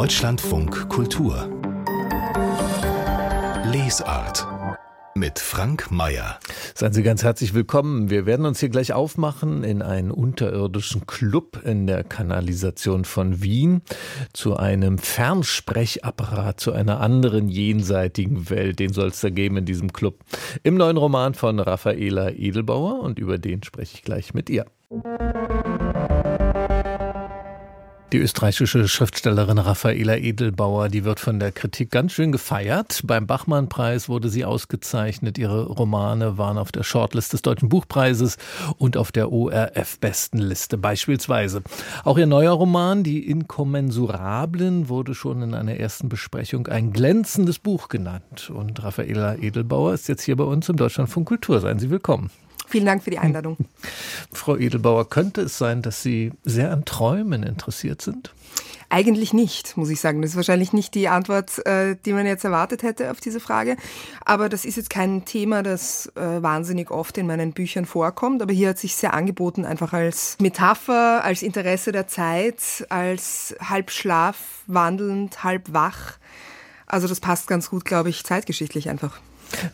Deutschlandfunk Kultur Lesart mit Frank Mayer. Seien Sie ganz herzlich willkommen. Wir werden uns hier gleich aufmachen in einen unterirdischen Club in der Kanalisation von Wien zu einem Fernsprechapparat, zu einer anderen jenseitigen Welt. Den soll es da geben in diesem Club. Im neuen Roman von Raffaela Edelbauer und über den spreche ich gleich mit ihr. Die österreichische Schriftstellerin Raffaela Edelbauer, die wird von der Kritik ganz schön gefeiert. Beim Bachmann-Preis wurde sie ausgezeichnet. Ihre Romane waren auf der Shortlist des Deutschen Buchpreises und auf der ORF-Bestenliste beispielsweise. Auch ihr neuer Roman, Die Inkommensurablen, wurde schon in einer ersten Besprechung ein glänzendes Buch genannt. Und Raffaela Edelbauer ist jetzt hier bei uns im Deutschlandfunk Kultur. Seien Sie willkommen. Vielen Dank für die Einladung. Frau Edelbauer, könnte es sein, dass Sie sehr an Träumen interessiert sind? Eigentlich nicht, muss ich sagen. Das ist wahrscheinlich nicht die Antwort, äh, die man jetzt erwartet hätte auf diese Frage. Aber das ist jetzt kein Thema, das äh, wahnsinnig oft in meinen Büchern vorkommt. Aber hier hat sich sehr angeboten, einfach als Metapher, als Interesse der Zeit, als halb schlafwandelnd, halb wach. Also das passt ganz gut, glaube ich, zeitgeschichtlich einfach.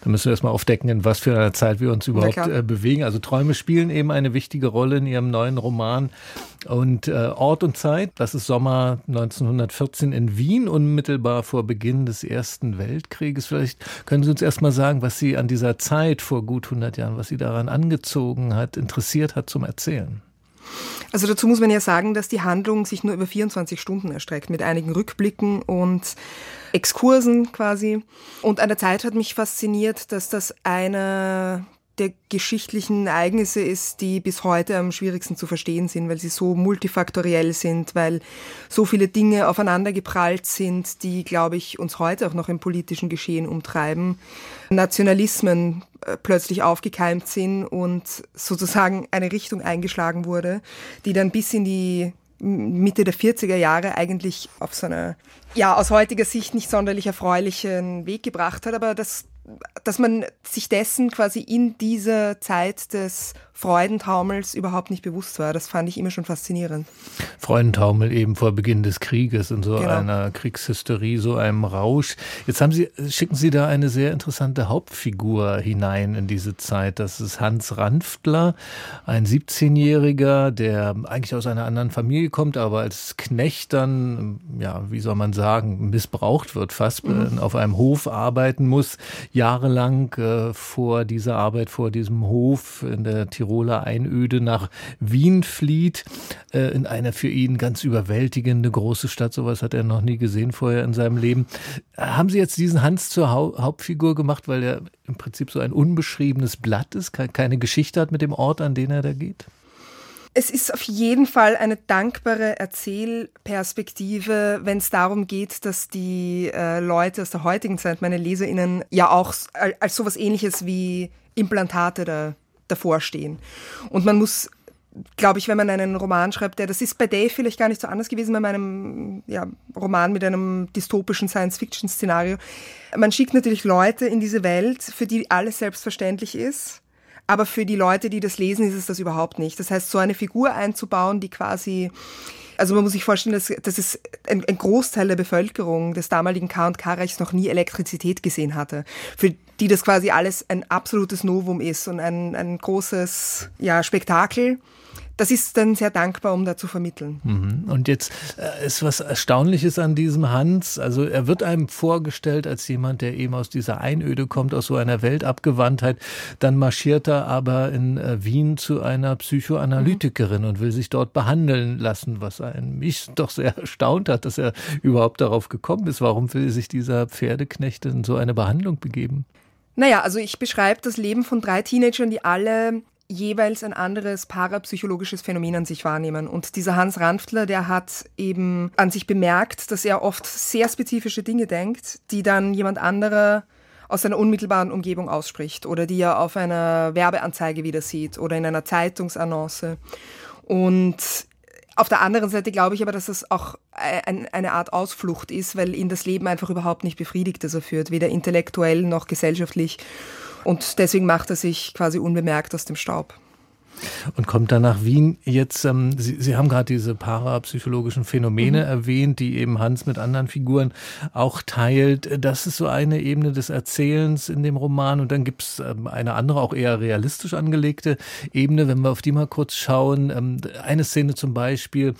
Da müssen wir erstmal aufdecken, in was für einer Zeit wir uns überhaupt äh, bewegen. Also Träume spielen eben eine wichtige Rolle in Ihrem neuen Roman. Und äh, Ort und Zeit, das ist Sommer 1914 in Wien, unmittelbar vor Beginn des Ersten Weltkrieges. Vielleicht können Sie uns erstmal sagen, was Sie an dieser Zeit vor gut 100 Jahren, was Sie daran angezogen hat, interessiert hat zum Erzählen. Also dazu muss man ja sagen, dass die Handlung sich nur über 24 Stunden erstreckt, mit einigen Rückblicken und Exkursen quasi. Und an der Zeit hat mich fasziniert, dass das eine der geschichtlichen Ereignisse ist, die bis heute am schwierigsten zu verstehen sind, weil sie so multifaktoriell sind, weil so viele Dinge aufeinander geprallt sind, die, glaube ich, uns heute auch noch im politischen Geschehen umtreiben. Nationalismen äh, plötzlich aufgekeimt sind und sozusagen eine Richtung eingeschlagen wurde, die dann bis in die Mitte der 40er Jahre eigentlich auf so eine, ja, aus heutiger Sicht nicht sonderlich erfreulichen Weg gebracht hat, aber das dass man sich dessen quasi in dieser Zeit des Freudentaumels überhaupt nicht bewusst war. Das fand ich immer schon faszinierend. Freudentaumel eben vor Beginn des Krieges, in so genau. einer Kriegshysterie, so einem Rausch. Jetzt haben Sie, schicken Sie da eine sehr interessante Hauptfigur hinein in diese Zeit. Das ist Hans Ranftler, ein 17-Jähriger, der eigentlich aus einer anderen Familie kommt, aber als Knecht dann, ja, wie soll man sagen, missbraucht wird, fast mhm. auf einem Hof arbeiten muss jahrelang äh, vor dieser Arbeit, vor diesem Hof in der Tiroler Einöde nach Wien flieht, äh, in einer für ihn ganz überwältigende große Stadt. Sowas hat er noch nie gesehen vorher in seinem Leben. Haben Sie jetzt diesen Hans zur Hau Hauptfigur gemacht, weil er im Prinzip so ein unbeschriebenes Blatt ist, keine Geschichte hat mit dem Ort, an den er da geht? Es ist auf jeden Fall eine dankbare Erzählperspektive, wenn es darum geht, dass die äh, Leute aus der heutigen Zeit, meine LeserInnen, ja auch als sowas ähnliches wie Implantate da, davor stehen. Und man muss glaube ich, wenn man einen Roman schreibt, der, das ist bei Dave vielleicht gar nicht so anders gewesen bei meinem ja, Roman mit einem dystopischen Science-Fiction-Szenario. Man schickt natürlich Leute in diese Welt, für die alles selbstverständlich ist aber für die Leute, die das lesen, ist es das überhaupt nicht. Das heißt, so eine Figur einzubauen, die quasi also man muss sich vorstellen, dass, dass es ein, ein Großteil der Bevölkerung des damaligen K&K-Reichs noch nie Elektrizität gesehen hatte. Für die das quasi alles ein absolutes Novum ist und ein, ein großes ja, Spektakel das ist dann sehr dankbar, um da zu vermitteln. Mhm. Und jetzt äh, ist was Erstaunliches an diesem Hans. Also er wird einem vorgestellt als jemand, der eben aus dieser Einöde kommt, aus so einer Weltabgewandtheit. Dann marschiert er aber in äh, Wien zu einer Psychoanalytikerin mhm. und will sich dort behandeln lassen, was einen mich doch sehr erstaunt hat, dass er überhaupt darauf gekommen ist. Warum will sich dieser Pferdeknecht in so eine Behandlung begeben? Naja, also ich beschreibe das Leben von drei Teenagern, die alle jeweils ein anderes parapsychologisches Phänomen an sich wahrnehmen. Und dieser Hans Ranftler, der hat eben an sich bemerkt, dass er oft sehr spezifische Dinge denkt, die dann jemand anderer aus seiner unmittelbaren Umgebung ausspricht oder die er auf einer Werbeanzeige wieder sieht oder in einer Zeitungsannonce. Und auf der anderen Seite glaube ich aber, dass das auch ein, eine Art Ausflucht ist, weil ihn das Leben einfach überhaupt nicht befriedigt, das er führt, weder intellektuell noch gesellschaftlich. Und deswegen macht er sich quasi unbemerkt aus dem Staub. Und kommt dann nach Wien jetzt, ähm, Sie, Sie haben gerade diese parapsychologischen Phänomene mhm. erwähnt, die eben Hans mit anderen Figuren auch teilt. Das ist so eine Ebene des Erzählens in dem Roman. Und dann gibt es ähm, eine andere, auch eher realistisch angelegte Ebene, wenn wir auf die mal kurz schauen. Ähm, eine Szene zum Beispiel,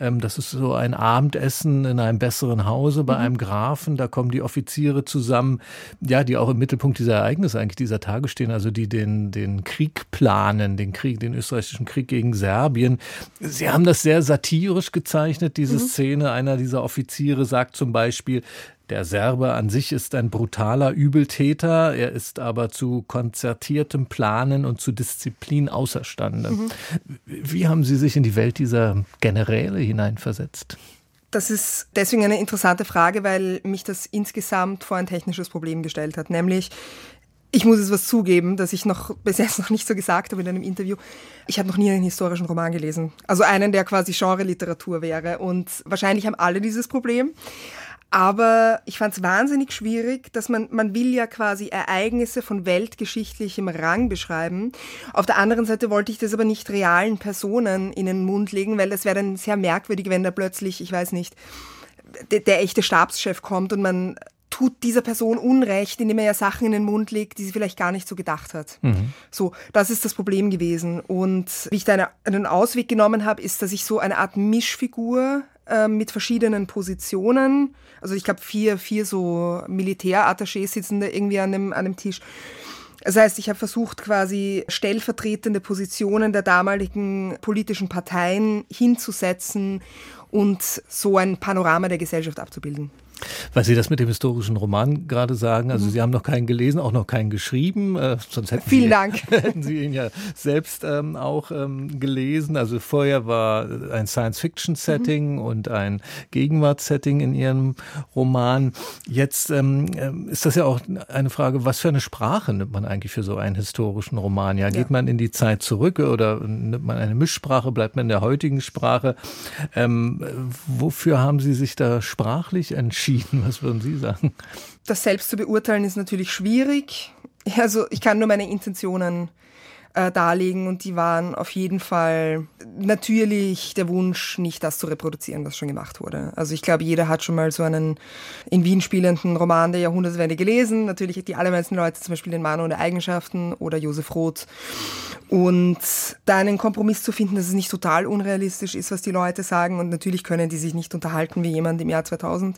ähm, das ist so ein Abendessen in einem besseren Hause bei mhm. einem Grafen. Da kommen die Offiziere zusammen, ja, die auch im Mittelpunkt dieser Ereignisse eigentlich dieser Tage stehen, also die den, den Krieg planen, den Krieg, den österreichischen Krieg gegen Serbien. Sie haben das sehr satirisch gezeichnet, diese mhm. Szene. Einer dieser Offiziere sagt zum Beispiel, der Serbe an sich ist ein brutaler Übeltäter, er ist aber zu konzertiertem Planen und zu Disziplin außerstande. Mhm. Wie haben Sie sich in die Welt dieser Generäle hineinversetzt? Das ist deswegen eine interessante Frage, weil mich das insgesamt vor ein technisches Problem gestellt hat, nämlich ich muss jetzt was zugeben, dass ich noch bis jetzt noch nicht so gesagt habe in einem Interview. Ich habe noch nie einen historischen Roman gelesen. Also einen, der quasi Genre-Literatur wäre. Und wahrscheinlich haben alle dieses Problem. Aber ich fand es wahnsinnig schwierig, dass man, man will ja quasi Ereignisse von weltgeschichtlichem Rang beschreiben. Auf der anderen Seite wollte ich das aber nicht realen Personen in den Mund legen, weil das wäre dann sehr merkwürdig, wenn da plötzlich, ich weiß nicht, der, der echte Stabschef kommt und man tut dieser Person Unrecht, indem er ja Sachen in den Mund legt, die sie vielleicht gar nicht so gedacht hat. Mhm. So, das ist das Problem gewesen. Und wie ich da eine, einen Ausweg genommen habe, ist, dass ich so eine Art Mischfigur äh, mit verschiedenen Positionen, also ich glaube vier, vier so Militärattachés sitzen da irgendwie an dem, an dem Tisch. Das heißt, ich habe versucht, quasi stellvertretende Positionen der damaligen politischen Parteien hinzusetzen und so ein Panorama der Gesellschaft abzubilden. Weil Sie das mit dem historischen Roman gerade sagen, also mhm. Sie haben noch keinen gelesen, auch noch keinen geschrieben, äh, sonst hätten Vielen Sie, Dank. hätten Sie ihn ja selbst ähm, auch ähm, gelesen. Also vorher war ein Science-Fiction-Setting mhm. und ein Gegenwartssetting in Ihrem Roman. Jetzt ähm, ähm, ist das ja auch eine Frage, was für eine Sprache nimmt man eigentlich für so einen historischen Roman? Ja, geht ja. man in die Zeit zurück oder nimmt man eine Mischsprache, bleibt man in der heutigen Sprache? Ähm, wofür haben Sie sich da sprachlich entschieden? Entschieden? Was würden Sie sagen? Das selbst zu beurteilen ist natürlich schwierig. Also ich kann nur meine Intentionen äh, darlegen und die waren auf jeden Fall natürlich der Wunsch, nicht das zu reproduzieren, was schon gemacht wurde. Also ich glaube, jeder hat schon mal so einen in Wien spielenden Roman der Jahrhundertwende gelesen. Natürlich die allermeisten Leute, zum Beispiel den Mann ohne Eigenschaften oder Josef Roth. Und da einen Kompromiss zu finden, dass es nicht total unrealistisch ist, was die Leute sagen. Und natürlich können die sich nicht unterhalten wie jemand im Jahr 2000.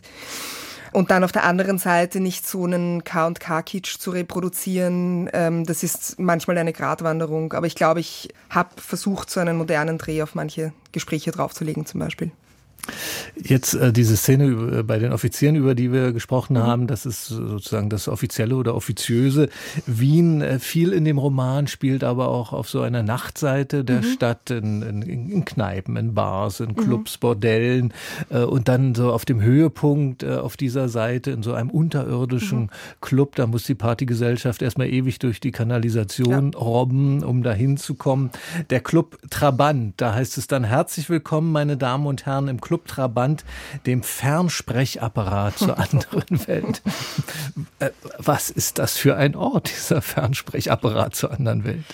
Und dann auf der anderen Seite nicht so einen K und K-Kitsch zu reproduzieren, ähm, das ist manchmal eine Gratwanderung. Aber ich glaube, ich habe versucht, so einen modernen Dreh auf manche Gespräche draufzulegen zum Beispiel. Jetzt äh, diese Szene über, bei den Offizieren, über die wir gesprochen mhm. haben, das ist sozusagen das Offizielle oder Offiziöse. Wien äh, viel in dem Roman, spielt aber auch auf so einer Nachtseite der mhm. Stadt, in, in, in, Kneipen, in Bars, in Clubs, mhm. Bordellen äh, und dann so auf dem Höhepunkt äh, auf dieser Seite in so einem unterirdischen mhm. Club. Da muss die Partygesellschaft erstmal ewig durch die Kanalisation ja. robben, um da hinzukommen. Der Club Trabant, da heißt es dann herzlich willkommen, meine Damen und Herren, im Club Club Trabant, dem Fernsprechapparat zur anderen Welt. Äh, was ist das für ein Ort, dieser Fernsprechapparat zur anderen Welt?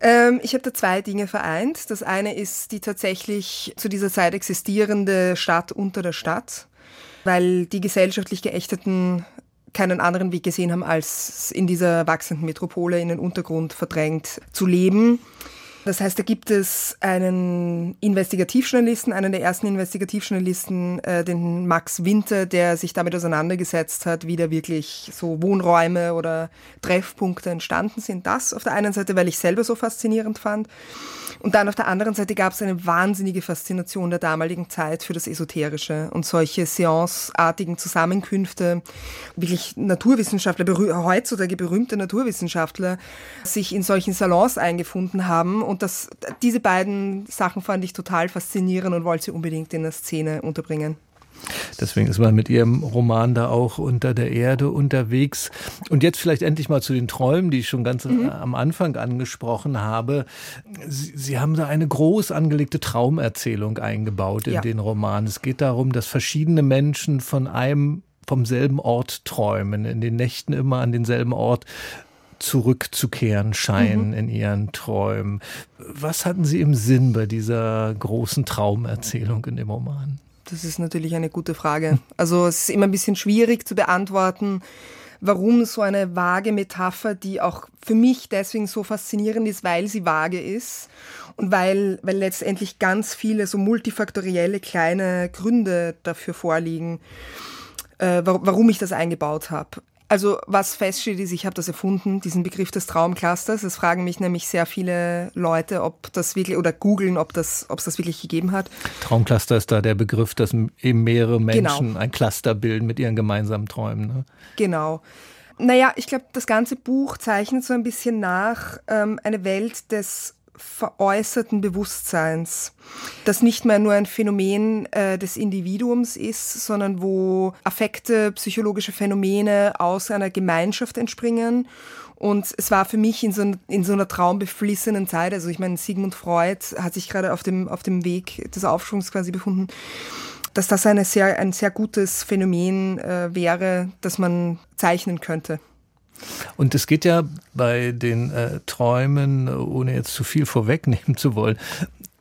Ähm, ich habe da zwei Dinge vereint. Das eine ist die tatsächlich zu dieser Zeit existierende Stadt unter der Stadt, weil die gesellschaftlich Geächteten keinen anderen Weg gesehen haben, als in dieser wachsenden Metropole in den Untergrund verdrängt zu leben. Das heißt, da gibt es einen Investigativjournalisten, einen der ersten Investigativjournalisten, äh, den Max Winter, der sich damit auseinandergesetzt hat, wie da wirklich so Wohnräume oder Treffpunkte entstanden sind. Das auf der einen Seite, weil ich selber so faszinierend fand. Und dann auf der anderen Seite gab es eine wahnsinnige Faszination der damaligen Zeit für das Esoterische und solche seanceartigen Zusammenkünfte, wirklich Naturwissenschaftler, heutzutage berühmte Naturwissenschaftler, sich in solchen Salons eingefunden haben. Und das, diese beiden Sachen fand ich total faszinierend und wollte sie unbedingt in der Szene unterbringen. Deswegen ist man mit ihrem Roman da auch unter der Erde unterwegs. Und jetzt vielleicht endlich mal zu den Träumen, die ich schon ganz mhm. am Anfang angesprochen habe. Sie, Sie, haben da eine groß angelegte Traumerzählung eingebaut in ja. den Roman. Es geht darum, dass verschiedene Menschen von einem vom selben Ort träumen, in den Nächten immer an denselben Ort zurückzukehren scheinen mhm. in ihren Träumen. Was hatten Sie im Sinn bei dieser großen Traumerzählung in dem Roman? Das ist natürlich eine gute Frage. Also es ist immer ein bisschen schwierig zu beantworten, warum so eine vage Metapher, die auch für mich deswegen so faszinierend ist, weil sie vage ist und weil, weil letztendlich ganz viele so multifaktorielle kleine Gründe dafür vorliegen, äh, warum ich das eingebaut habe. Also was feststeht ist, ich habe das erfunden, diesen Begriff des Traumclusters. Es fragen mich nämlich sehr viele Leute, ob das wirklich oder googeln, ob das, ob es das wirklich gegeben hat. Traumcluster ist da der Begriff, dass eben mehrere Menschen genau. ein Cluster bilden mit ihren gemeinsamen Träumen. Ne? Genau. Naja, ich glaube, das ganze Buch zeichnet so ein bisschen nach ähm, eine Welt des veräußerten Bewusstseins, das nicht mehr nur ein Phänomen äh, des Individuums ist, sondern wo Affekte, psychologische Phänomene aus einer Gemeinschaft entspringen. Und es war für mich in so, in so einer traumbeflissenen Zeit, also ich meine, Sigmund Freud hat sich gerade auf dem, auf dem Weg des Aufschwungs quasi befunden, dass das eine sehr, ein sehr gutes Phänomen äh, wäre, das man zeichnen könnte. Und es geht ja bei den äh, Träumen, ohne jetzt zu viel vorwegnehmen zu wollen,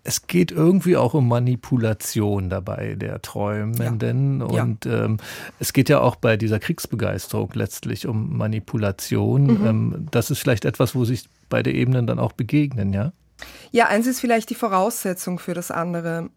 es geht irgendwie auch um Manipulation dabei der Träumenden. Ja. Und ja. Ähm, es geht ja auch bei dieser Kriegsbegeisterung letztlich um Manipulation. Mhm. Ähm, das ist vielleicht etwas, wo sich beide Ebenen dann auch begegnen, ja? Ja, eins ist vielleicht die Voraussetzung für das andere.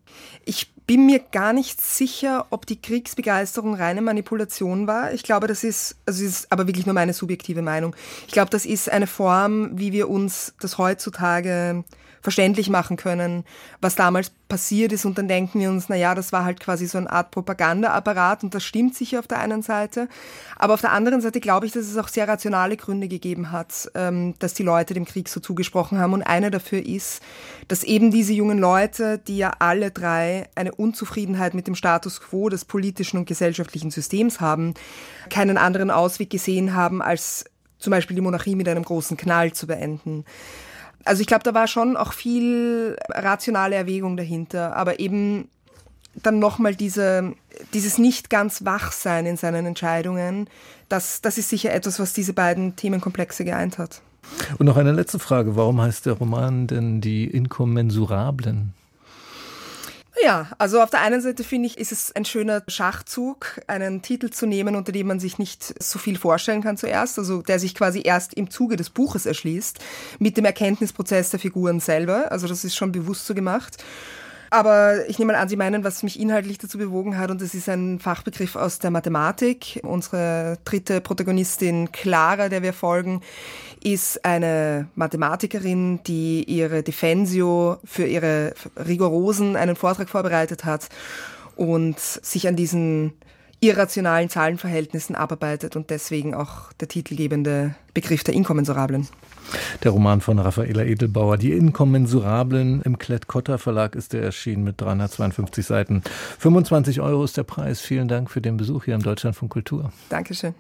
Ich bin mir gar nicht sicher, ob die Kriegsbegeisterung reine Manipulation war. Ich glaube, das ist, also das ist aber wirklich nur meine subjektive Meinung. Ich glaube, das ist eine Form, wie wir uns das heutzutage verständlich machen können, was damals passiert ist. Und dann denken wir uns, na ja, das war halt quasi so eine Art Propagandaapparat und das stimmt sicher auf der einen Seite. Aber auf der anderen Seite glaube ich, dass es auch sehr rationale Gründe gegeben hat, ähm, dass die Leute dem Krieg so zugesprochen haben. Und einer dafür ist, dass eben diese jungen Leute, die ja alle drei eine Unzufriedenheit mit dem Status quo des politischen und gesellschaftlichen Systems haben, keinen anderen Ausweg gesehen haben, als zum Beispiel die Monarchie mit einem großen Knall zu beenden. Also ich glaube, da war schon auch viel rationale Erwägung dahinter, aber eben dann nochmal diese, dieses nicht ganz Wachsein in seinen Entscheidungen, das, das ist sicher etwas, was diese beiden Themenkomplexe geeint hat. Und noch eine letzte Frage. Warum heißt der Roman denn Die Inkommensurablen? Ja, also auf der einen Seite finde ich, ist es ein schöner Schachzug, einen Titel zu nehmen, unter dem man sich nicht so viel vorstellen kann zuerst, also der sich quasi erst im Zuge des Buches erschließt, mit dem Erkenntnisprozess der Figuren selber. Also das ist schon bewusst so gemacht. Aber ich nehme mal an, Sie meinen, was mich inhaltlich dazu bewogen hat, und das ist ein Fachbegriff aus der Mathematik. Unsere dritte Protagonistin Clara, der wir folgen, ist eine Mathematikerin, die ihre Defensio für ihre Rigorosen einen Vortrag vorbereitet hat und sich an diesen irrationalen Zahlenverhältnissen abarbeitet und deswegen auch der titelgebende Begriff der Inkommensurablen. Der Roman von Raffaela Edelbauer, Die Inkommensurablen im Klett-Cotta Verlag ist der erschienen mit 352 Seiten. 25 Euro ist der Preis. Vielen Dank für den Besuch hier im Deutschland von Kultur. Dankeschön.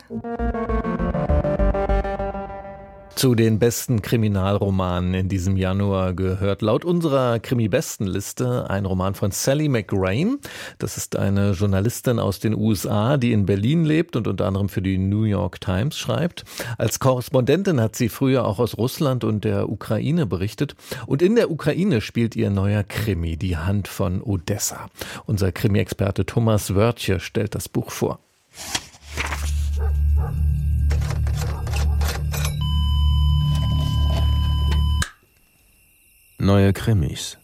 Zu den besten Kriminalromanen in diesem Januar gehört laut unserer Krimi-Bestenliste ein Roman von Sally McRae. Das ist eine Journalistin aus den USA, die in Berlin lebt und unter anderem für die New York Times schreibt. Als Korrespondentin hat sie früher auch aus Russland und der Ukraine berichtet. Und in der Ukraine spielt ihr neuer Krimi, Die Hand von Odessa. Unser Krimi-Experte Thomas Wörtje stellt das Buch vor. Neue Krimis.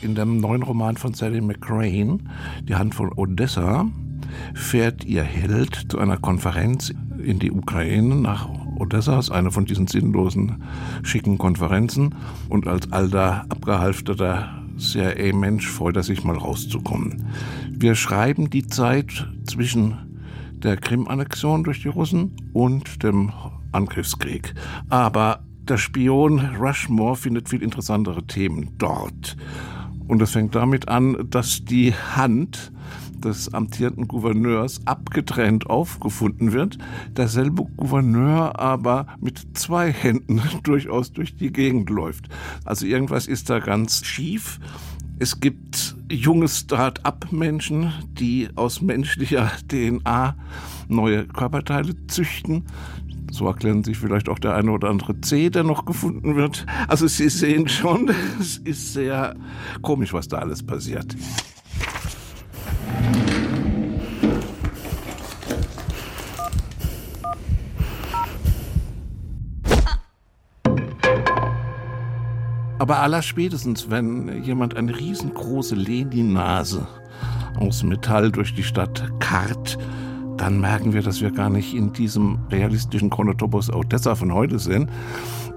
In dem neuen Roman von Sally McCrane, Die Hand von Odessa, fährt ihr Held zu einer Konferenz in die Ukraine nach Odessa, ist eine von diesen sinnlosen, schicken Konferenzen. Und als alter, abgehalfterter CIA-Mensch freut er sich mal rauszukommen. Wir schreiben die Zeit zwischen der Krim-Annexion durch die Russen und dem Angriffskrieg. Aber der Spion Rushmore findet viel interessantere Themen dort. Und es fängt damit an, dass die Hand des amtierenden Gouverneurs abgetrennt aufgefunden wird, derselbe Gouverneur aber mit zwei Händen durchaus durch die Gegend läuft. Also irgendwas ist da ganz schief. Es gibt junge Start-up-Menschen, die aus menschlicher DNA neue Körperteile züchten So erklären sich vielleicht auch der eine oder andere C, der noch gefunden wird. Also Sie sehen schon, es ist sehr komisch, was da alles passiert. Aber allerspätestens, wenn jemand eine riesengroße Lenin-Nase aus Metall durch die Stadt karrt, dann merken wir, dass wir gar nicht in diesem realistischen Chronotopos Odessa von heute sind.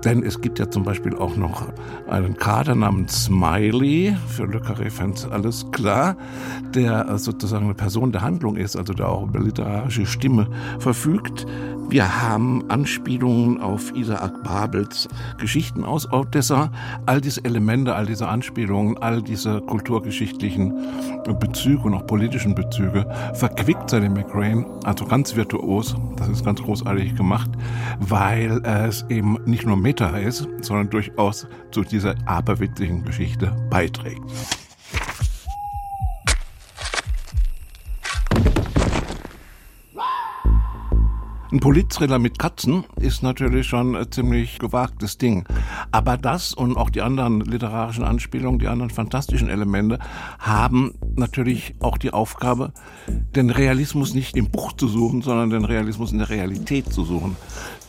Denn es gibt ja zum Beispiel auch noch einen Kader namens Smiley, für Le Carré-Fans alles klar, der sozusagen eine Person der Handlung ist, also der auch über literarische Stimme verfügt. Wir haben Anspielungen auf Isaac Babels Geschichten aus Odessa. All diese Elemente, all diese Anspielungen, all diese kulturgeschichtlichen Bezüge und auch politischen Bezüge verquickt Sally McRae, also ganz virtuos. Das ist ganz großartig gemacht, weil es eben nicht nur Meta ist, sondern durchaus zu dieser aberwitzigen Geschichte beiträgt. Ein Politthriller mit Katzen ist natürlich schon ein ziemlich gewagtes Ding. Aber das und auch die anderen literarischen Anspielungen, die anderen fantastischen Elemente haben natürlich auch die Aufgabe, den Realismus nicht im Buch zu suchen, sondern den Realismus in der Realität zu suchen.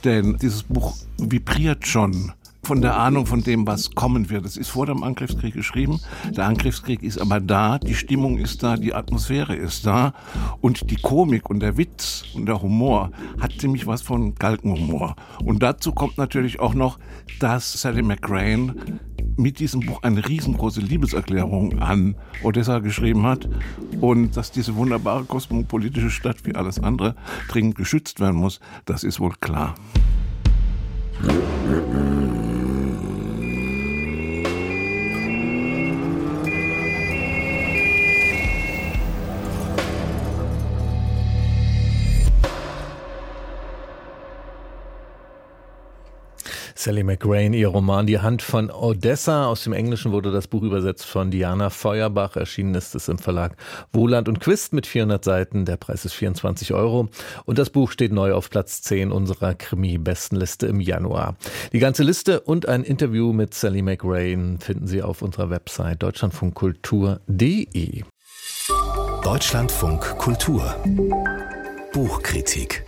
Denn dieses Buch vibriert schon von der Ahnung von dem, was kommen wird. Es ist vor dem Angriffskrieg geschrieben. Der Angriffskrieg ist aber da, die Stimmung ist da, die Atmosphäre ist da und die Komik und der Witz und der Humor hat ziemlich was von Galgenhumor. Und dazu kommt natürlich auch noch, dass Sally McRae mit diesem Buch eine riesengroße Liebeserklärung an Odessa geschrieben hat und dass diese wunderbare kosmopolitische Stadt wie alles andere dringend geschützt werden muss, das ist wohl klar. Sally McRae, ihr Roman Die Hand von Odessa. Aus dem Englischen wurde das Buch übersetzt von Diana Feuerbach. Erschienen ist es im Verlag Wohland und Quist mit 400 Seiten. Der Preis ist 24 Euro. Und das Buch steht neu auf Platz 10 unserer Krimi-Bestenliste im Januar. Die ganze Liste und ein Interview mit Sally McRae finden Sie auf unserer Website deutschlandfunkkultur.de. Deutschlandfunk Kultur Buchkritik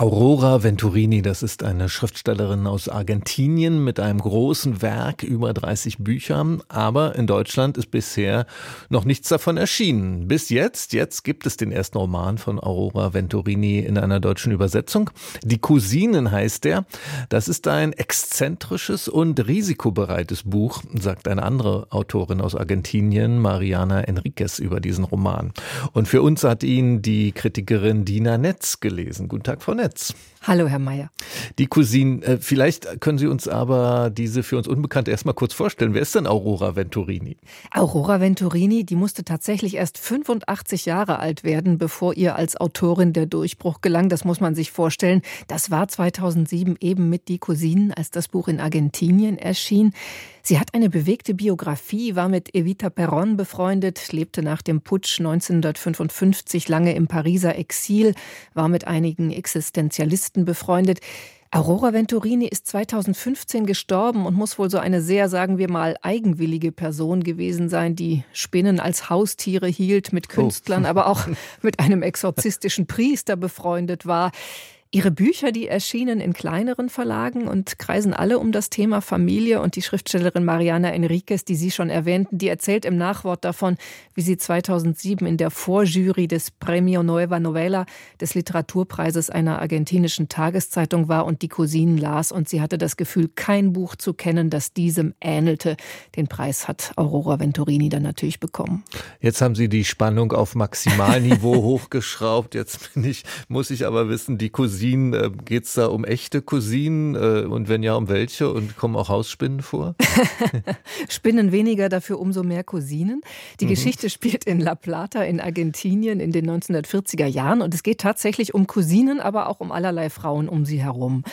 Aurora Venturini, das ist eine Schriftstellerin aus Argentinien mit einem großen Werk, über 30 Büchern, aber in Deutschland ist bisher noch nichts davon erschienen. Bis jetzt, jetzt gibt es den ersten Roman von Aurora Venturini in einer deutschen Übersetzung. Die Cousinen heißt er. Das ist ein exzentrisches und risikobereites Buch, sagt eine andere Autorin aus Argentinien, Mariana Enriquez, über diesen Roman. Und für uns hat ihn die Kritikerin Dina Netz gelesen. Guten Tag, Frau Netz. Netz. Hallo, Herr Mayer. Die Cousine, äh, vielleicht können Sie uns aber diese für uns Unbekannte erstmal kurz vorstellen. Wer ist denn Aurora Venturini? Aurora Venturini, die musste tatsächlich erst 85 Jahre alt werden, bevor ihr als Autorin der Durchbruch gelang. Das muss man sich vorstellen. Das war 2007 eben mit Die Cousinen, als das Buch in Argentinien erschien. Sie hat eine bewegte Biografie, war mit Evita Perron befreundet, lebte nach dem Putsch 1955 lange im Pariser Exil, war mit einigen Existenzialisten befreundet. Aurora Venturini ist 2015 gestorben und muss wohl so eine sehr, sagen wir mal, eigenwillige Person gewesen sein, die Spinnen als Haustiere hielt, mit oh. Künstlern, oh. aber auch mit einem exorzistischen Priester befreundet war. Ihre Bücher, die erschienen in kleineren Verlagen und kreisen alle um das Thema Familie und die Schriftstellerin Mariana Enriquez, die Sie schon erwähnten, die erzählt im Nachwort davon, wie sie 2007 in der Vorjury des Premio Nueva Novela des Literaturpreises einer argentinischen Tageszeitung war und die Cousinen las und sie hatte das Gefühl, kein Buch zu kennen, das diesem ähnelte. Den Preis hat Aurora Venturini dann natürlich bekommen. Jetzt haben Sie die Spannung auf Maximalniveau hochgeschraubt. Jetzt ich, muss ich aber wissen, die Cousinen Cousinen, äh, geht es da um echte Cousinen äh, und wenn ja, um welche und kommen auch Hausspinnen vor? Spinnen weniger, dafür umso mehr Cousinen. Die mhm. Geschichte spielt in La Plata in Argentinien in den 1940er Jahren und es geht tatsächlich um Cousinen, aber auch um allerlei Frauen um sie herum.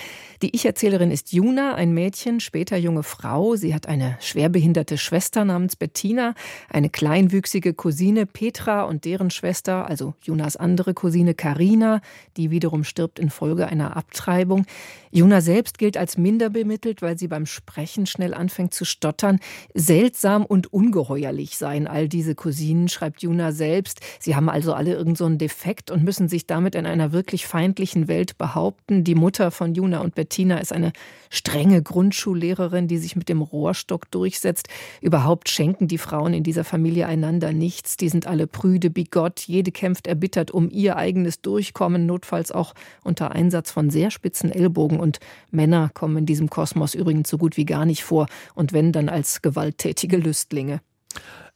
Die Ich-Erzählerin ist Juna, ein Mädchen, später junge Frau. Sie hat eine schwerbehinderte Schwester namens Bettina, eine kleinwüchsige Cousine Petra und deren Schwester, also Junas andere Cousine Karina, die wiederum stirbt in Folge einer Abtreibung. Juna selbst gilt als minder bemittelt, weil sie beim Sprechen schnell anfängt zu stottern. Seltsam und ungeheuerlich seien all diese Cousinen, schreibt Juna selbst. Sie haben also alle irgendeinen so Defekt und müssen sich damit in einer wirklich feindlichen Welt behaupten. Die Mutter von Juna und Bettina ist eine strenge Grundschullehrerin, die sich mit dem Rohrstock durchsetzt. Überhaupt schenken die Frauen in dieser Familie einander nichts. Die sind alle prüde, bigott. Jede kämpft erbittert um ihr eigenes Durchkommen, notfalls auch unter Einsatz von sehr spitzen Ellbogen. Und Männer kommen in diesem Kosmos übrigens so gut wie gar nicht vor. Und wenn, dann als gewalttätige Lüstlinge.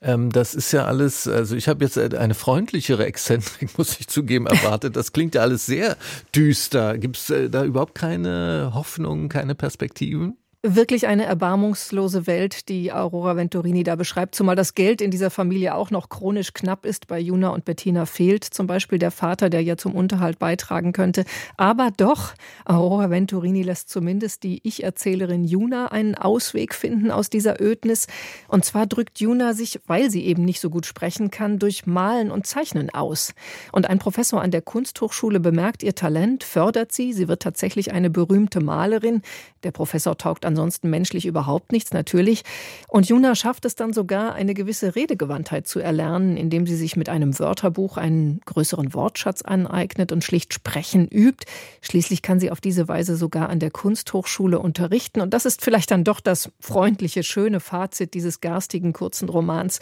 Ähm, das ist ja alles, also ich habe jetzt eine freundlichere Exzentrik, muss ich zugeben, erwartet. Das klingt ja alles sehr düster. Gibt es äh, da überhaupt keine Hoffnung, keine Perspektiven? Wirklich eine erbarmungslose Welt, die Aurora Venturini da beschreibt, zumal das Geld in dieser Familie auch noch chronisch knapp ist. Bei Juna und Bettina fehlt zum Beispiel der Vater, der ja zum Unterhalt beitragen könnte. Aber doch, Aurora Venturini lässt zumindest die Ich-Erzählerin Juna einen Ausweg finden aus dieser Ödnis. Und zwar drückt Juna sich, weil sie eben nicht so gut sprechen kann, durch Malen und Zeichnen aus. Und ein Professor an der Kunsthochschule bemerkt ihr Talent, fördert sie. Sie wird tatsächlich eine berühmte Malerin. Der Professor taugt ansonsten menschlich überhaupt nichts, natürlich. Und Juna schafft es dann sogar, eine gewisse Redegewandtheit zu erlernen, indem sie sich mit einem Wörterbuch einen größeren Wortschatz aneignet und schlicht sprechen übt. Schließlich kann sie auf diese Weise sogar an der Kunsthochschule unterrichten. Und das ist vielleicht dann doch das freundliche, schöne Fazit dieses garstigen kurzen Romans,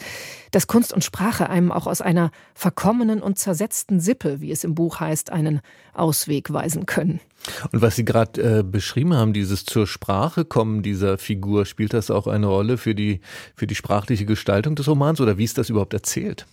dass Kunst und Sprache einem auch aus einer verkommenen und zersetzten Sippe, wie es im Buch heißt, einen Ausweg weisen können. Und was Sie gerade äh, beschrieben haben, dieses zur Sprache kommen dieser Figur, spielt das auch eine Rolle für die, für die sprachliche Gestaltung des Romans oder wie ist das überhaupt erzählt?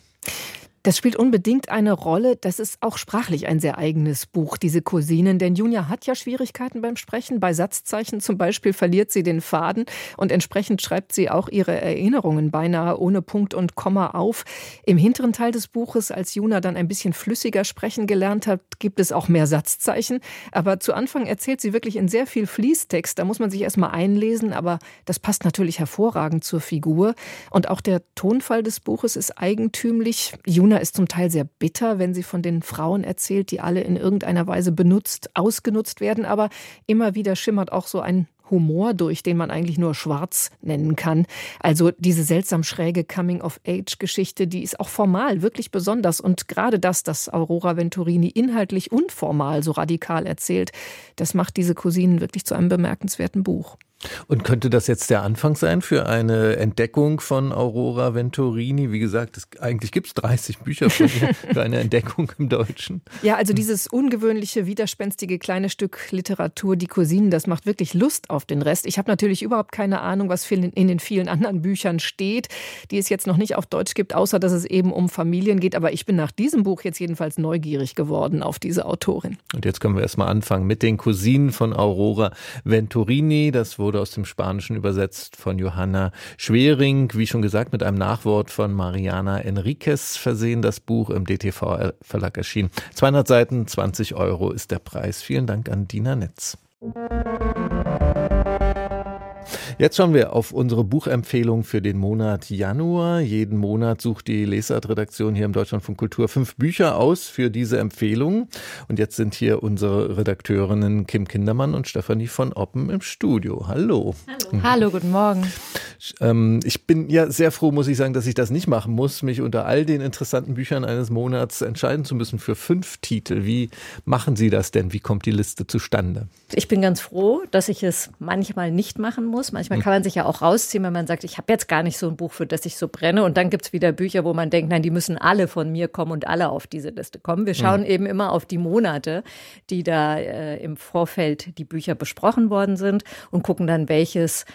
Das spielt unbedingt eine Rolle. Das ist auch sprachlich ein sehr eigenes Buch, diese Cousinen. Denn Junia hat ja Schwierigkeiten beim Sprechen. Bei Satzzeichen zum Beispiel verliert sie den Faden und entsprechend schreibt sie auch ihre Erinnerungen beinahe ohne Punkt und Komma auf. Im hinteren Teil des Buches, als Juna dann ein bisschen flüssiger sprechen gelernt hat, gibt es auch mehr Satzzeichen. Aber zu Anfang erzählt sie wirklich in sehr viel Fließtext. Da muss man sich erstmal einlesen, aber das passt natürlich hervorragend zur Figur. Und auch der Tonfall des Buches ist eigentümlich. Juna Nina ist zum Teil sehr bitter, wenn sie von den Frauen erzählt, die alle in irgendeiner Weise benutzt, ausgenutzt werden, aber immer wieder schimmert auch so ein Humor durch, den man eigentlich nur schwarz nennen kann. Also diese seltsam schräge Coming-of-Age-Geschichte, die ist auch formal wirklich besonders. Und gerade das, dass Aurora Venturini inhaltlich und formal so radikal erzählt, das macht diese Cousinen wirklich zu einem bemerkenswerten Buch. Und könnte das jetzt der Anfang sein für eine Entdeckung von Aurora Venturini? Wie gesagt, es, eigentlich gibt es 30 Bücher ihr für eine Entdeckung im Deutschen. Ja, also dieses ungewöhnliche, widerspenstige kleine Stück Literatur, die Cousinen, das macht wirklich Lust auf den Rest. Ich habe natürlich überhaupt keine Ahnung, was in den vielen anderen Büchern steht, die es jetzt noch nicht auf Deutsch gibt, außer dass es eben um Familien geht. Aber ich bin nach diesem Buch jetzt jedenfalls neugierig geworden auf diese Autorin. Und jetzt können wir erstmal anfangen mit den Cousinen von Aurora Venturini. Das wurde wurde aus dem Spanischen übersetzt von Johanna Schwering, wie schon gesagt, mit einem Nachwort von Mariana Enriquez versehen. Das Buch im DTV Verlag erschienen. 200 Seiten, 20 Euro ist der Preis. Vielen Dank an Dina Netz. Jetzt schauen wir auf unsere Buchempfehlung für den Monat Januar. Jeden Monat sucht die Lesart-Redaktion hier im Deutschland von Kultur fünf Bücher aus für diese Empfehlung. Und jetzt sind hier unsere Redakteurinnen Kim Kindermann und Stefanie von Oppen im Studio. Hallo. Hallo, Hallo guten Morgen. Ähm, ich bin ja sehr froh, muss ich sagen, dass ich das nicht machen muss, mich unter all den interessanten Büchern eines Monats entscheiden zu müssen für fünf Titel. Wie machen Sie das denn? Wie kommt die Liste zustande? Ich bin ganz froh, dass ich es manchmal nicht machen muss. Manchmal Manchmal kann man sich ja auch rausziehen, wenn man sagt, ich habe jetzt gar nicht so ein Buch, für das ich so brenne. Und dann gibt es wieder Bücher, wo man denkt, nein, die müssen alle von mir kommen und alle auf diese Liste kommen. Wir schauen mhm. eben immer auf die Monate, die da äh, im Vorfeld die Bücher besprochen worden sind und gucken dann, welches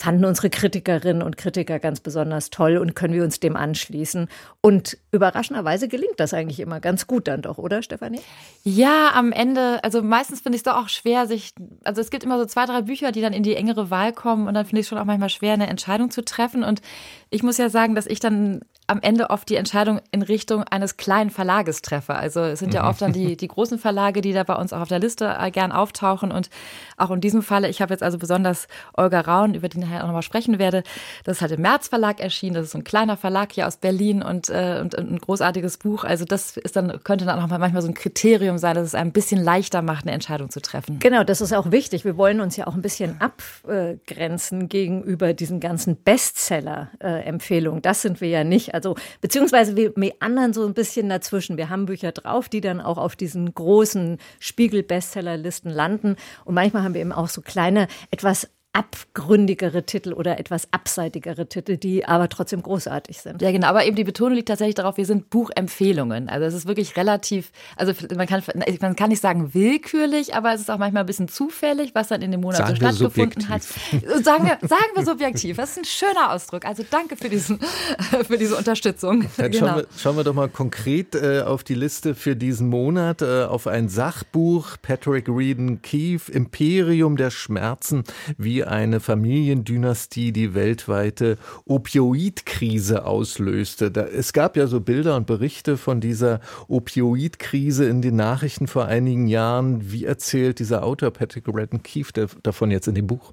fanden unsere Kritikerinnen und Kritiker ganz besonders toll und können wir uns dem anschließen. Und überraschenderweise gelingt das eigentlich immer ganz gut dann doch, oder Stefanie? Ja, am Ende, also meistens finde ich es doch auch schwer, sich, also es gibt immer so zwei, drei Bücher, die dann in die engere Wahl kommen und dann finde ich es schon auch manchmal schwer, eine Entscheidung zu treffen. Und ich muss ja sagen, dass ich dann am Ende oft die Entscheidung in Richtung eines kleinen Verlages treffe. Also es sind ja oft dann die, die großen Verlage, die da bei uns auch auf der Liste äh, gern auftauchen. Und auch in diesem Falle, ich habe jetzt also besonders Olga Raun, über die ich nachher auch nochmal sprechen werde. Das ist halt im März Verlag erschienen. Das ist so ein kleiner Verlag hier aus Berlin und, äh, und ein großartiges Buch. Also das ist dann, könnte dann auch manchmal so ein Kriterium sein, dass es einem ein bisschen leichter macht, eine Entscheidung zu treffen. Genau, das ist auch wichtig. Wir wollen uns ja auch ein bisschen abgrenzen gegenüber diesen ganzen Bestseller-Empfehlungen. Das sind wir ja nicht. Also, beziehungsweise wir meandern so ein bisschen dazwischen. Wir haben Bücher drauf, die dann auch auf diesen großen Spiegel-Bestsellerlisten landen. Und manchmal haben wir eben auch so kleine, etwas abgründigere Titel oder etwas abseitigere Titel, die aber trotzdem großartig sind. Ja, genau. Aber eben die Betonung liegt tatsächlich darauf, wir sind Buchempfehlungen. Also es ist wirklich relativ, also man kann, man kann nicht sagen willkürlich, aber es ist auch manchmal ein bisschen zufällig, was dann in dem Monat sagen so stattgefunden hat. Sagen wir, sagen wir subjektiv. Das ist ein schöner Ausdruck. Also danke für, diesen, für diese Unterstützung. Dann genau. schauen, wir, schauen wir doch mal konkret äh, auf die Liste für diesen Monat, äh, auf ein Sachbuch, Patrick Reedon Keefe, Imperium der Schmerzen, wie eine Familiendynastie die weltweite Opioidkrise auslöste. Da, es gab ja so Bilder und Berichte von dieser Opioidkrise in den Nachrichten vor einigen Jahren. Wie erzählt dieser Autor Patrick Redden Keefe davon jetzt in dem Buch?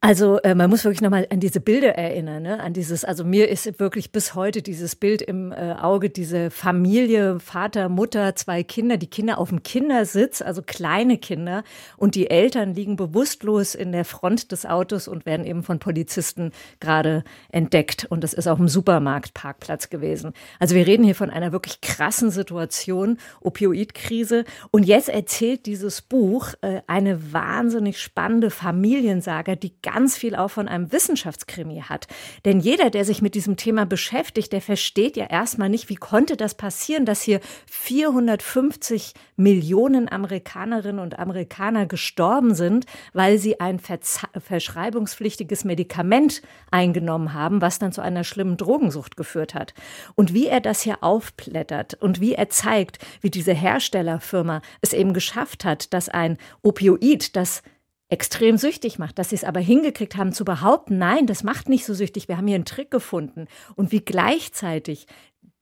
Also äh, man muss wirklich nochmal an diese Bilder erinnern, ne? an dieses, also mir ist wirklich bis heute dieses Bild im äh, Auge, diese Familie, Vater, Mutter, zwei Kinder, die Kinder auf dem Kindersitz, also kleine Kinder und die Eltern liegen bewusstlos in der Front des Autos und werden eben von Polizisten gerade entdeckt und das ist auch im Supermarktparkplatz gewesen. Also wir reden hier von einer wirklich krassen Situation, Opioidkrise und jetzt erzählt dieses Buch äh, eine wahnsinnig spannende Familiensaga, die ganz viel auch von einem Wissenschaftskrimi hat. Denn jeder, der sich mit diesem Thema beschäftigt, der versteht ja erstmal nicht, wie konnte das passieren, dass hier 450 Millionen Amerikanerinnen und Amerikaner gestorben sind, weil sie ein verschreibungspflichtiges Medikament eingenommen haben, was dann zu einer schlimmen Drogensucht geführt hat. Und wie er das hier aufblättert und wie er zeigt, wie diese Herstellerfirma es eben geschafft hat, dass ein Opioid, das extrem süchtig macht, dass sie es aber hingekriegt haben zu behaupten, nein, das macht nicht so süchtig, wir haben hier einen Trick gefunden und wie gleichzeitig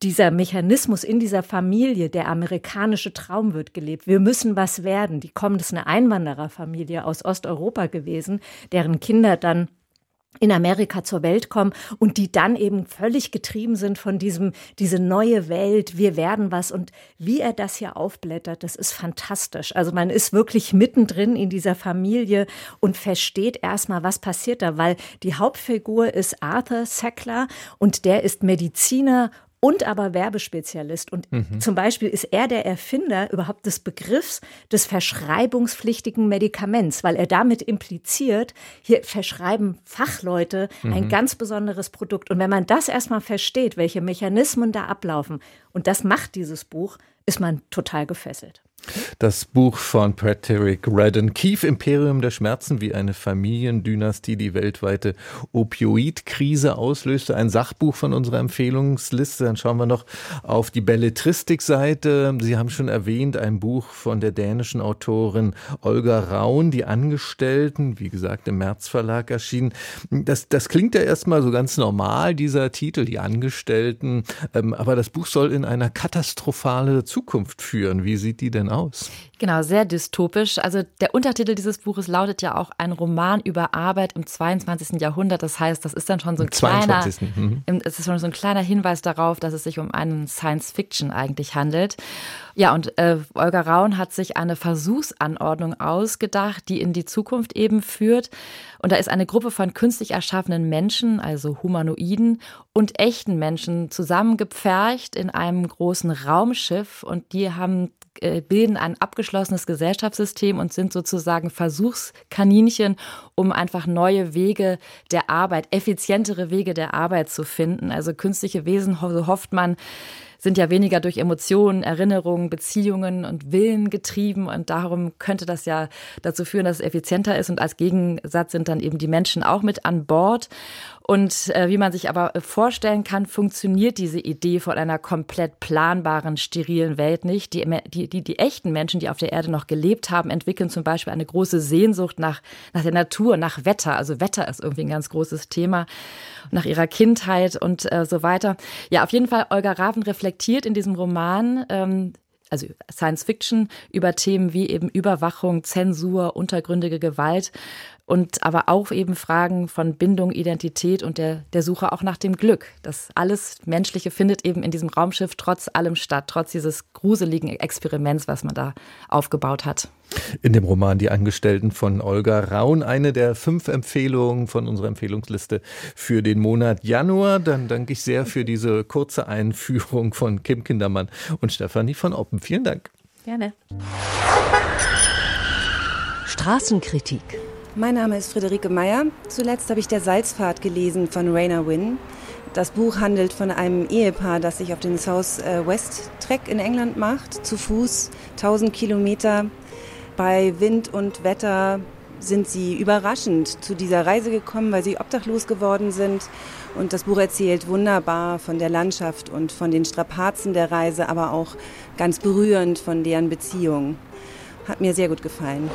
dieser Mechanismus in dieser Familie, der amerikanische Traum wird gelebt. Wir müssen was werden. Die kommen, das ist eine Einwandererfamilie aus Osteuropa gewesen, deren Kinder dann in Amerika zur Welt kommen und die dann eben völlig getrieben sind von diesem, diese neue Welt, wir werden was und wie er das hier aufblättert, das ist fantastisch. Also man ist wirklich mittendrin in dieser Familie und versteht erstmal, was passiert da, weil die Hauptfigur ist Arthur Sackler und der ist Mediziner und aber Werbespezialist. Und mhm. zum Beispiel ist er der Erfinder überhaupt des Begriffs des verschreibungspflichtigen Medikaments, weil er damit impliziert, hier verschreiben Fachleute mhm. ein ganz besonderes Produkt. Und wenn man das erstmal versteht, welche Mechanismen da ablaufen, und das macht dieses Buch, ist man total gefesselt. Das Buch von Patrick Redden, Keefe, Imperium der Schmerzen, wie eine Familiendynastie die weltweite Opioidkrise auslöste. Ein Sachbuch von unserer Empfehlungsliste. Dann schauen wir noch auf die Belletristikseite. Sie haben schon erwähnt, ein Buch von der dänischen Autorin Olga Raun, Die Angestellten, wie gesagt, im März Verlag erschienen. Das, das klingt ja erstmal so ganz normal, dieser Titel, Die Angestellten. Ähm, aber das Buch soll in eine katastrophale Zukunft führen. Wie sieht die denn aus? Genau, sehr dystopisch. Also der Untertitel dieses Buches lautet ja auch ein Roman über Arbeit im 22. Jahrhundert. Das heißt, das ist dann schon so ein kleiner, mhm. es ist schon so ein kleiner Hinweis darauf, dass es sich um einen Science Fiction eigentlich handelt. Ja, und äh, Olga Raun hat sich eine Versuchsanordnung ausgedacht, die in die Zukunft eben führt. Und da ist eine Gruppe von künstlich erschaffenen Menschen, also Humanoiden und echten Menschen zusammengepfercht in einem großen Raumschiff und die haben bilden ein abgeschlossenes Gesellschaftssystem und sind sozusagen Versuchskaninchen, um einfach neue Wege der Arbeit, effizientere Wege der Arbeit zu finden. Also künstliche Wesen, so hofft man, sind ja weniger durch Emotionen, Erinnerungen, Beziehungen und Willen getrieben und darum könnte das ja dazu führen, dass es effizienter ist und als Gegensatz sind dann eben die Menschen auch mit an Bord. Und äh, wie man sich aber vorstellen kann, funktioniert diese Idee von einer komplett planbaren, sterilen Welt nicht. Die, die, die, die echten Menschen, die auf der Erde noch gelebt haben, entwickeln zum Beispiel eine große Sehnsucht nach, nach der Natur, nach Wetter. Also Wetter ist irgendwie ein ganz großes Thema nach ihrer Kindheit und äh, so weiter. Ja, auf jeden Fall, Olga Raven in diesem Roman ähm, also Science Fiction über Themen wie eben Überwachung, Zensur, untergründige Gewalt und aber auch eben Fragen von Bindung, Identität und der, der Suche auch nach dem Glück. Das alles Menschliche findet eben in diesem Raumschiff trotz allem statt, trotz dieses gruseligen Experiments, was man da aufgebaut hat. In dem Roman Die Angestellten von Olga Raun, eine der fünf Empfehlungen von unserer Empfehlungsliste für den Monat Januar. Dann danke ich sehr für diese kurze Einführung von Kim Kindermann und Stefanie von Oppen. Vielen Dank. Gerne. Straßenkritik mein Name ist Friederike Meyer. Zuletzt habe ich Der Salzpfad gelesen von Rainer Wynn. Das Buch handelt von einem Ehepaar, das sich auf den South äh, West Trek in England macht, zu Fuß, 1000 Kilometer. Bei Wind und Wetter sind sie überraschend zu dieser Reise gekommen, weil sie obdachlos geworden sind. Und das Buch erzählt wunderbar von der Landschaft und von den Strapazen der Reise, aber auch ganz berührend von deren Beziehung. Hat mir sehr gut gefallen.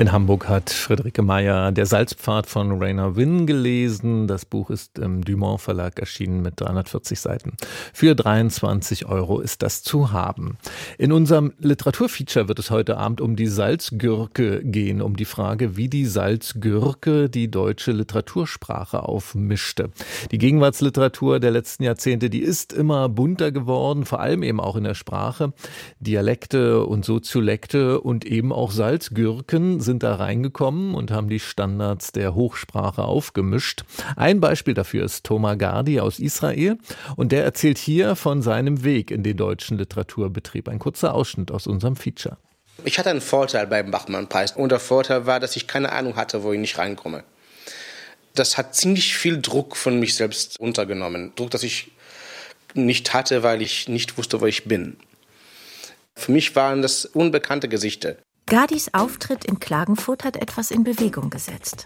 In Hamburg hat Friederike Meyer Der Salzpfad von Rainer Wynn gelesen. Das Buch ist im Dumont Verlag erschienen mit 340 Seiten. Für 23 Euro ist das zu haben. In unserem Literaturfeature wird es heute Abend um die Salzgürke gehen, um die Frage, wie die Salzgürke die deutsche Literatursprache aufmischte. Die Gegenwartsliteratur der letzten Jahrzehnte, die ist immer bunter geworden, vor allem eben auch in der Sprache. Dialekte und Soziolekte und eben auch Salzgürken sind da reingekommen und haben die Standards der Hochsprache aufgemischt. Ein Beispiel dafür ist Thomas Gardi aus Israel und der erzählt hier von seinem Weg in den deutschen Literaturbetrieb. Ein kurzer Ausschnitt aus unserem Feature. Ich hatte einen Vorteil beim Bachmann-Preis und der Vorteil war, dass ich keine Ahnung hatte, wo ich nicht reinkomme. Das hat ziemlich viel Druck von mich selbst untergenommen. Druck, das ich nicht hatte, weil ich nicht wusste, wo ich bin. Für mich waren das unbekannte Gesichter. Gardis Auftritt in Klagenfurt hat etwas in Bewegung gesetzt.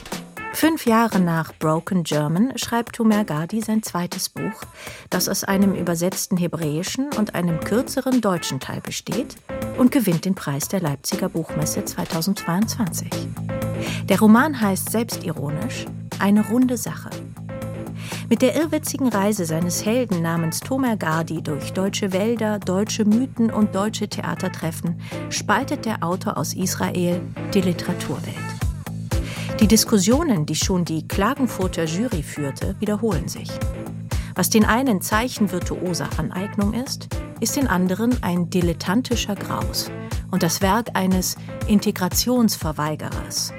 Fünf Jahre nach Broken German schreibt Homer Gardi sein zweites Buch, das aus einem übersetzten hebräischen und einem kürzeren deutschen Teil besteht und gewinnt den Preis der Leipziger Buchmesse 2022. Der Roman heißt selbstironisch Eine runde Sache. Mit der irrwitzigen Reise seines Helden namens Tomer Gardi durch deutsche Wälder, deutsche Mythen und deutsche Theatertreffen spaltet der Autor aus Israel die Literaturwelt. Die Diskussionen, die schon die Klagenfurter Jury führte, wiederholen sich. Was den einen zeichenvirtuoser Aneignung ist, ist den anderen ein dilettantischer Graus und das Werk eines Integrationsverweigerers.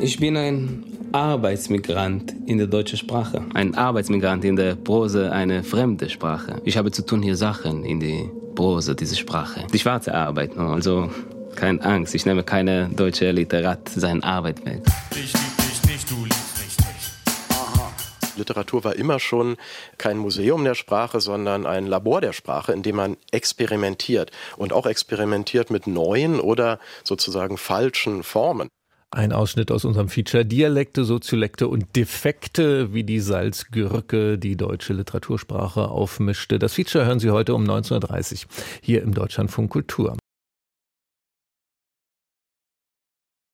Ich bin ein Arbeitsmigrant in der deutschen Sprache. Ein Arbeitsmigrant in der Prose eine fremde Sprache. Ich habe zu tun hier Sachen in die Prose, diese Sprache. Die schwarze Arbeit, also keine Angst. Ich nehme keine deutsche Literat seine Arbeit weg. Ich lieb dich nicht, du liebst mich nicht. Aha. Literatur war immer schon kein Museum der Sprache, sondern ein Labor der Sprache, in dem man experimentiert und auch experimentiert mit neuen oder sozusagen falschen Formen. Ein Ausschnitt aus unserem Feature Dialekte, Soziolekte und Defekte, wie die Salzgürke die deutsche Literatursprache aufmischte. Das Feature hören Sie heute um 19.30 Uhr hier im Deutschlandfunk Kultur.